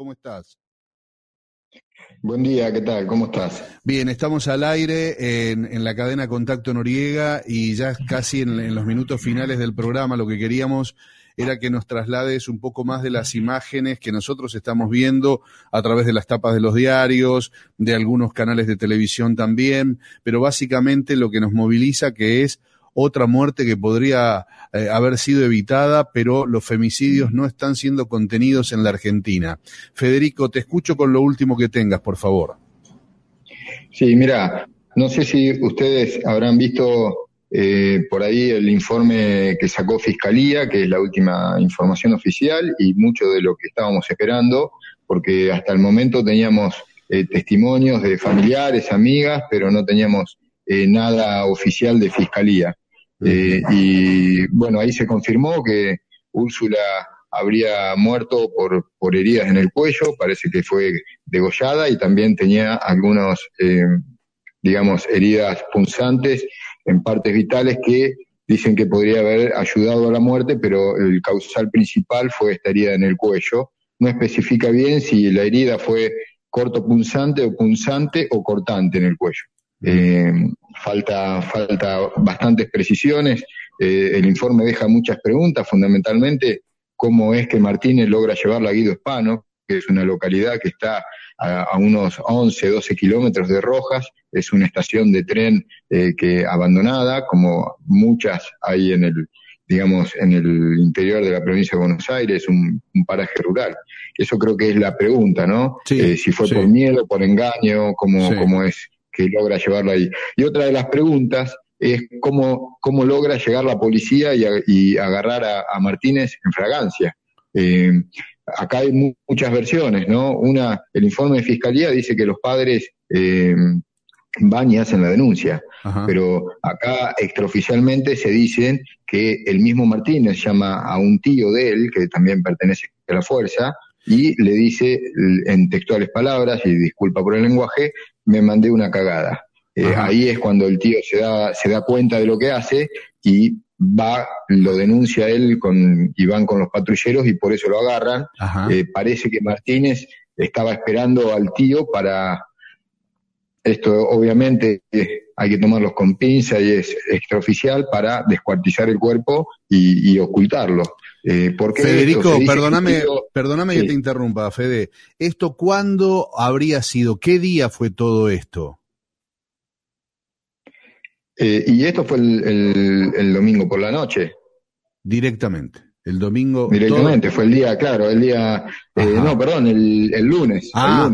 ¿cómo estás? Buen día, ¿qué tal? ¿Cómo estás? Bien, estamos al aire en, la cadena Contacto Noriega y ya casi en, los minutos finales del programa lo que queríamos era que nos traslades un poco más de las imágenes que nosotros estamos viendo a través de las tapas de los diarios, de algunos canales de televisión también, pero básicamente lo que nos moviliza que es otra muerte que podría eh, haber sido evitada, pero los femicidios no están siendo contenidos en la Argentina. Federico, te escucho con lo último que tengas, por favor. Sí, mira, no sé si ustedes habrán visto eh, por ahí el informe que sacó Fiscalía, que es la última información oficial, y mucho de lo que estábamos esperando, porque hasta el momento teníamos eh, testimonios de familiares, amigas, pero no teníamos nada oficial de Fiscalía. Eh, y bueno, ahí se confirmó que Úrsula habría muerto por, por heridas en el cuello, parece que fue degollada y también tenía algunos, eh, digamos, heridas punzantes en partes vitales que dicen que podría haber ayudado a la muerte, pero el causal principal fue esta herida en el cuello. No especifica bien si la herida fue corto punzante o punzante o cortante en el cuello. Eh, falta, falta bastantes precisiones. Eh, el informe deja muchas preguntas, fundamentalmente cómo es que Martínez logra llevarla a Guido Hispano, que es una localidad que está a, unos 11, 12 kilómetros de Rojas, es una estación de tren eh, que abandonada, como muchas hay en el, digamos, en el interior de la provincia de Buenos Aires, un, paraje rural. Eso creo que es la pregunta, ¿no? Eh, si fue por miedo, por engaño, cómo, cómo es que logra llevarlo ahí. Y otra de las preguntas es cómo, cómo logra llegar la policía y, agarrar a, Martínez en fragancia. Eh, acá hay muchas versiones, ¿no? Una, el informe de fiscalía dice que los padres eh, van y hacen la denuncia, pero acá extraoficialmente se dice que el mismo Martínez llama a un tío de él, que también pertenece a la fuerza, y le dice en textuales palabras, y disculpa por el lenguaje, me mandé una cagada. Eh, ahí es cuando el tío se da, se da cuenta de lo que hace y va, lo denuncia él con, y van con los patrulleros y por eso lo agarran. Eh, parece que Martínez estaba esperando al tío para, esto obviamente hay que tomarlos con pinza y es extraoficial para descuartizar el cuerpo y, ocultarlo. Eh, Federico, perdóname, perdóname que te interrumpa, Fede. ¿Esto cuándo habría sido? ¿Qué día fue todo esto? Eh, y esto fue el, domingo por la noche. Directamente. El domingo. Directamente, fue el día, claro, el día. Eh, no, perdón, el, el lunes. El ah,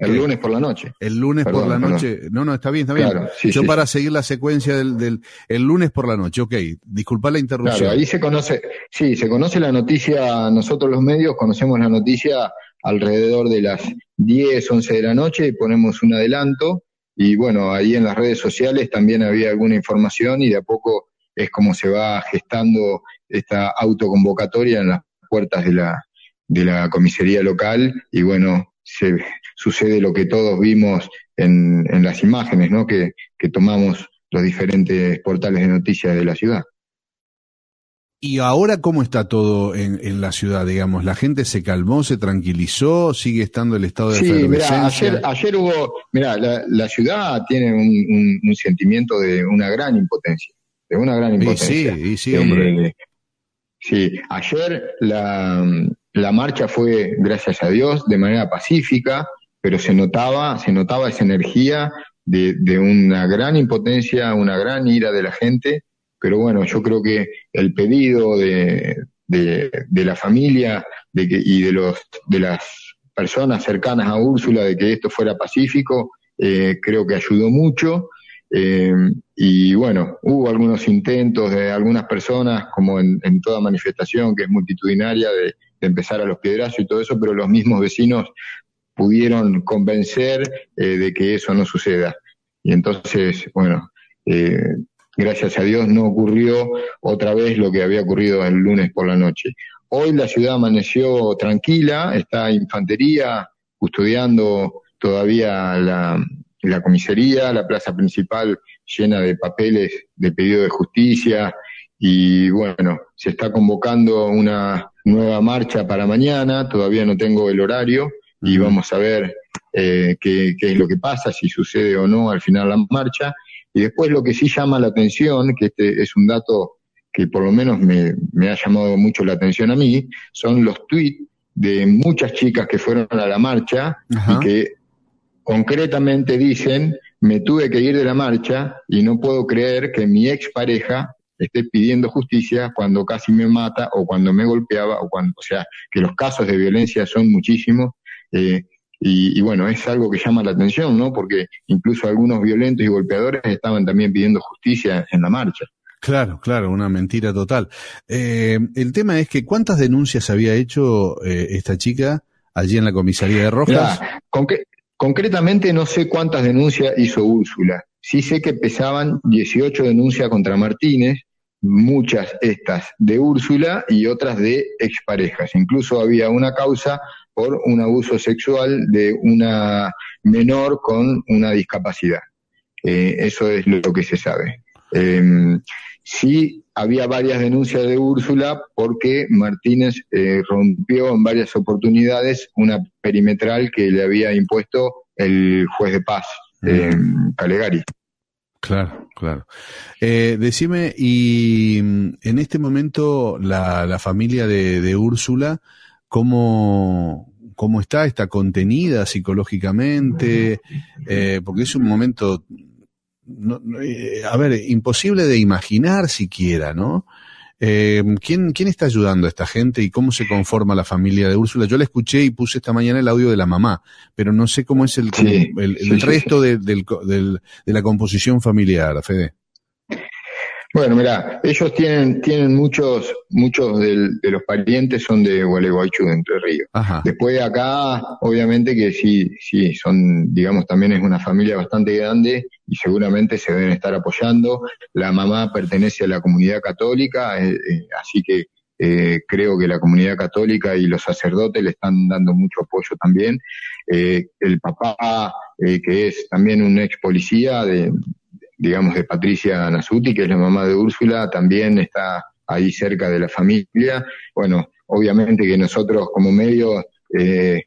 El lunes por la noche. El lunes por la noche. No, no, está bien, está bien. Yo para seguir la secuencia del, del, el lunes por la noche, ok. Disculpa la interrupción. Claro, ahí se conoce, sí, se conoce la noticia, nosotros los medios conocemos la noticia alrededor de las 10, 11 de la noche y ponemos un adelanto. Y bueno, ahí en las redes sociales también había alguna información y de a poco es como se va gestando esta autoconvocatoria en las puertas de la, de la comisaría local y bueno, se, sucede lo que todos vimos en, en las imágenes ¿no? que, que tomamos los diferentes portales de noticias de la ciudad. ¿Y ahora cómo está todo en, en, la ciudad, digamos? ¿La gente se calmó, se tranquilizó, sigue estando el estado de sí, ayer, ayer hubo, mira, la, la, ciudad tiene un, un, sentimiento de una gran impotencia, de una gran impotencia. sí, sí, hombre. Eh, sí, ayer la, la marcha fue, gracias a Dios, de manera pacífica, pero se notaba, se notaba esa energía de, de una gran impotencia, una gran ira de la gente, pero bueno, yo creo que el pedido de, de, la familia y de, los, de las personas cercanas a Úrsula de que esto fuera pacífico, eh, creo que ayudó mucho. Eh, y bueno, hubo algunos intentos de algunas personas, como en toda manifestación que es multitudinaria, de, de, empezar a los piedrazos y todo eso, pero los mismos vecinos pudieron convencer eh, de que eso no suceda. Y entonces, bueno, eh, gracias a Dios no ocurrió otra vez lo que había ocurrido el lunes por la noche. Hoy la ciudad amaneció tranquila, está infantería custodiando todavía la, la comisaría, la plaza principal llena de papeles de pedido de justicia y bueno, se está convocando una nueva marcha para mañana, todavía no tengo el horario y vamos a ver eh, qué, qué, es lo que pasa, si sucede o no al final la marcha. Y después lo que sí llama la atención, que este es un dato que por lo menos me, me ha llamado mucho la atención a mí, son los tweets de muchas chicas que fueron a la marcha y que concretamente dicen, me tuve que ir de la marcha y no puedo creer que mi expareja esté pidiendo justicia cuando casi me mata o cuando me golpeaba o cuando, o sea, que los casos de violencia son muchísimos. Eh, y, y, bueno, es algo que llama la atención, ¿no? Porque incluso algunos violentos y golpeadores estaban también pidiendo justicia en la marcha. Claro, claro, una mentira total. Eh, el tema es que ¿cuántas denuncias había hecho eh, esta chica allí en la comisaría de Rojas? concretamente no sé cuántas denuncias hizo Úrsula. Sí sé que pesaban 18 denuncias contra Martínez, muchas estas de Úrsula y otras de exparejas. Incluso había una causa por un abuso sexual de una menor con una discapacidad. Eh, eso es lo que se sabe. Eh, sí había varias denuncias de Úrsula porque Martínez eh, rompió en varias oportunidades una perimetral que le había impuesto el juez de paz, eh, Calegari. Claro, claro. Eh, decime, y mm, en este momento la, la familia de, de Úrsula, ¿cómo, ¿cómo está? ¿Está contenida psicológicamente? Eh, porque es un momento, no, eh, a ver, imposible de imaginar siquiera, ¿no? Eh, ¿quién, ¿Quién está ayudando a esta gente y cómo se conforma la familia de Úrsula? Yo la escuché y puse esta mañana el audio de la mamá, pero no sé cómo es el, Sí, el, el sí, sí, resto de, del, del- de la composición familiar, Fede. Bueno, mira, ellos tienen, tienen muchos, muchos del- de los parientes son de Gualeguaychú, de Entre Ríos. Ajá. Después de acá, obviamente que sí, sí, son, digamos, también es una familia bastante grande y seguramente se deben estar apoyando. La mamá pertenece a la comunidad católica, eh, eh, así que eh, creo que la comunidad católica y los sacerdotes le están dando mucho apoyo también. Eh, el papá, eh, que es también un ex policía de, digamos, de Patricia Nasuti, que es la mamá de Úrsula, también está ahí cerca de la familia. Bueno, obviamente que nosotros como medios eh,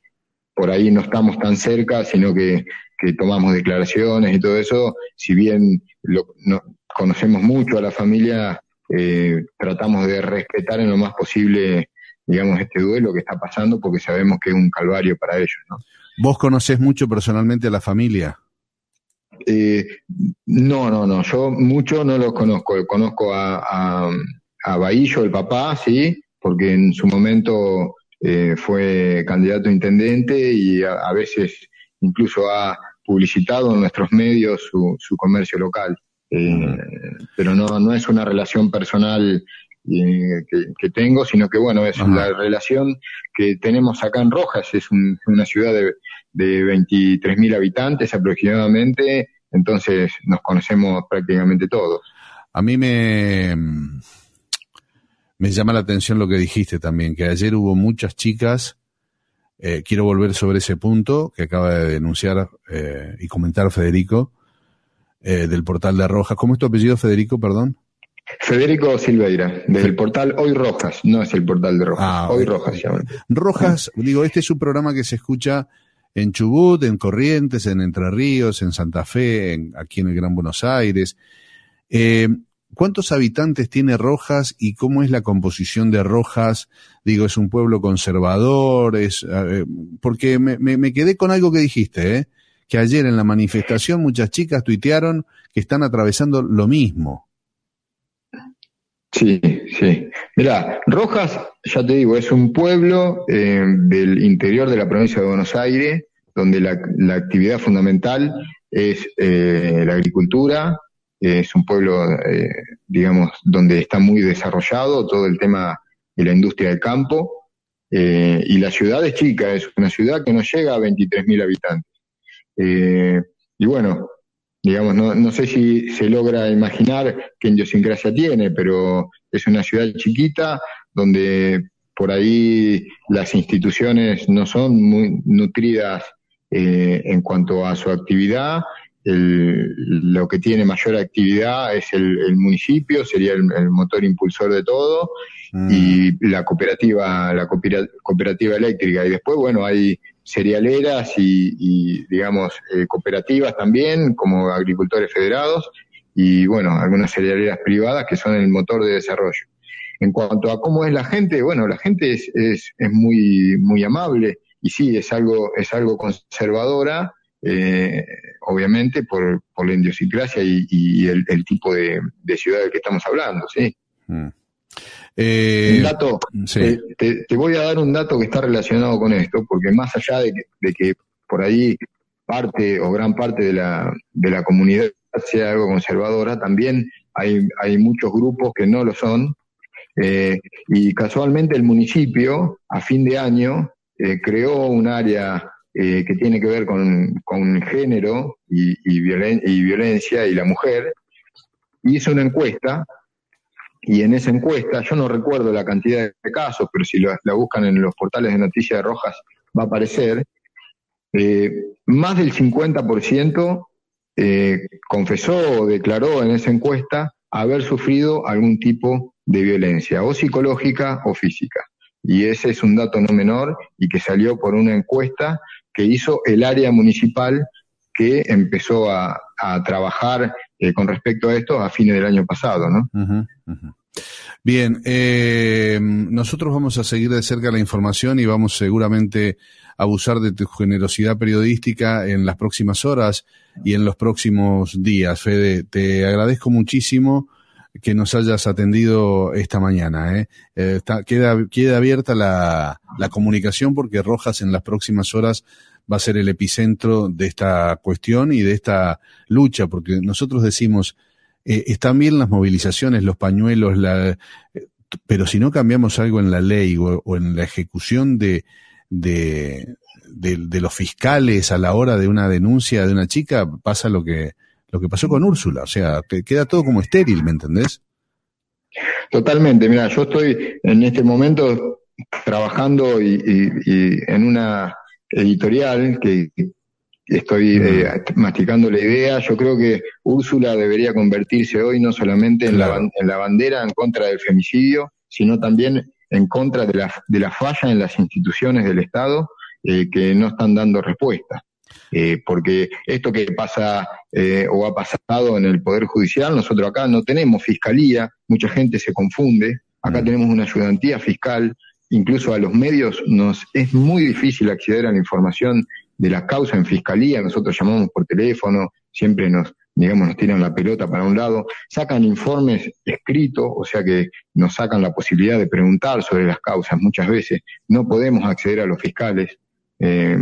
por ahí no estamos tan cerca, sino que, que tomamos declaraciones y todo eso. Si bien lo, no, conocemos mucho a la familia, eh, tratamos de respetar en lo más posible, digamos, este duelo que está pasando, porque sabemos que es un calvario para ellos, ¿no? ¿Vos conocés mucho personalmente a la familia? Eh, no, no, no, yo mucho no los conozco. Conozco a, a, a Bahillo, el papá, sí, porque en su momento eh, fue candidato a intendente y a, a, veces incluso ha publicitado en nuestros medios su, su comercio local. Eh, pero no, no es una relación personal eh, que, que, tengo, sino que bueno, es Ajá. la relación que tenemos acá en Rojas, es un, una ciudad de, de 23.000 habitantes aproximadamente, entonces nos conocemos prácticamente todos. A mí me, me llama la atención lo que dijiste también, que ayer hubo muchas chicas, eh, quiero volver sobre ese punto que acaba de denunciar eh, y comentar Federico, eh, del portal de Rojas. ¿Cómo es tu apellido, Federico, perdón? Federico Silveira, del portal Hoy Rojas, no es el portal de Rojas, ah, Hoy Rojas se llama. Rojas, digo, este es un programa que se escucha en Chubut, en Corrientes, en Entre Ríos, en Santa Fe, en, aquí en el Gran Buenos Aires. Eh, ¿Cuántos habitantes tiene Rojas y cómo es la composición de Rojas? Digo, es un pueblo conservador, es, porque me, me, me, quedé con algo que dijiste, ¿eh? que ayer en la manifestación muchas chicas tuitearon que están atravesando lo mismo. Sí, sí. Mira, Rojas, ya te digo, es un pueblo eh, del interior de la provincia de Buenos Aires, donde la, actividad fundamental es eh, la agricultura, es un pueblo, eh, digamos, donde está muy desarrollado todo el tema de la industria del campo, eh, y la ciudad es chica, es una ciudad que no llega a 23.000 habitantes. Y bueno, digamos, no, no sé si se logra imaginar qué idiosincrasia tiene, pero es una ciudad chiquita donde por ahí las instituciones no son muy nutridas eh, en cuanto a su actividad lo que tiene mayor actividad es el, municipio, sería el, motor impulsor de todo, mm. y la cooperativa, la cooperativa eléctrica. Y después, bueno, hay cerealeras y, digamos, eh, cooperativas también, como agricultores federados, y bueno, algunas cerealeras privadas que son el motor de desarrollo. En cuanto a cómo es la gente, bueno, la gente es, es, es muy, muy amable y sí, es algo, es algo conservadora, eh, obviamente por, por la idiosincrasia y, el, tipo de, ciudad del que estamos hablando, sí. Mm. Eh, un dato, te, voy a dar un dato que está relacionado con esto, porque más allá de que, por ahí parte o gran parte de la, de la comunidad sea algo conservadora, también hay, hay muchos grupos que no lo son. Eh, y casualmente el municipio, a fin de año, creó un área eh, que tiene que ver con, con género y, y, violencia y la mujer, hizo una encuesta y en esa encuesta, yo no recuerdo la cantidad de casos, pero si la, buscan en los portales de noticias de Rojas va a aparecer, eh, más del 50% eh, confesó o declaró en esa encuesta haber sufrido algún tipo de violencia, o psicológica o física. Y ese es un dato no menor y que salió por una encuesta que hizo el área municipal que empezó a, trabajar eh, con respecto a esto a fines del año pasado, ¿no? Bien, eh, nosotros vamos a seguir de cerca la información y vamos seguramente a abusar de tu generosidad periodística en las próximas horas y en los próximos días. Fede, te agradezco muchísimo que nos hayas atendido esta mañana. ¿eh? eh queda, queda abierta la, la comunicación porque Rojas en las próximas horas va a ser el epicentro de esta cuestión y de esta lucha, porque nosotros decimos, eh, están bien las movilizaciones, los pañuelos, la, pero si no cambiamos algo en la ley o, en la ejecución de, de, de, los fiscales a la hora de una denuncia de una chica, pasa lo que, lo que pasó con Úrsula. O sea, te queda todo como estéril, ¿me entendés? Totalmente. Mira, yo estoy en este momento trabajando y, en una editorial que estoy eh, masticando la idea. Yo creo que Úrsula debería convertirse hoy no solamente en, la, en la bandera en contra del femicidio, sino también en contra de la, de la falla en las instituciones del Estado eh, que no están dando respuesta. Eh, porque esto que pasa eh, o ha pasado en el Poder Judicial, nosotros acá no tenemos fiscalía, mucha gente se confunde, acá mm. tenemos una ayudantía fiscal, incluso a los medios nos es muy difícil acceder a la información de la causa en fiscalía, nosotros llamamos por teléfono, siempre nos, digamos, nos tiran la pelota para un lado, sacan informes escritos, o sea que nos sacan la posibilidad de preguntar sobre las causas muchas veces, no podemos acceder a los fiscales, eh,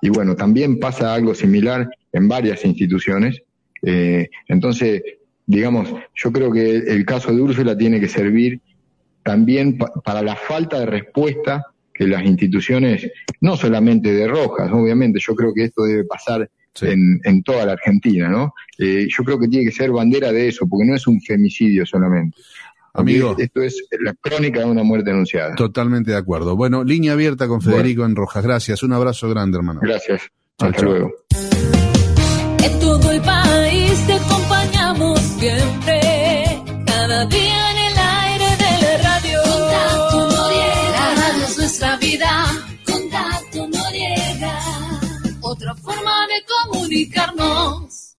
y bueno, también pasa algo similar en varias instituciones. Eh, entonces, digamos, yo creo que el caso de Úrsula tiene que servir también para la falta de respuesta que las instituciones, no solamente de Rojas, obviamente, yo creo que esto debe pasar en, en, toda la Argentina, ¿no? Eh, yo creo que tiene que ser bandera de eso, porque no es un femicidio solamente. Amigo. Esto es la crónica de una muerte anunciada. Totalmente de acuerdo. Bueno, línea abierta con Federico en Rojas. Gracias. Un abrazo grande, hermano. Gracias. Hasta luego. En todo el país te acompañamos siempre. Cada día en el aire de la radio. Contacto Noriega. La radio es nuestra vida. Contacto Noriega. Otra forma de comunicarnos.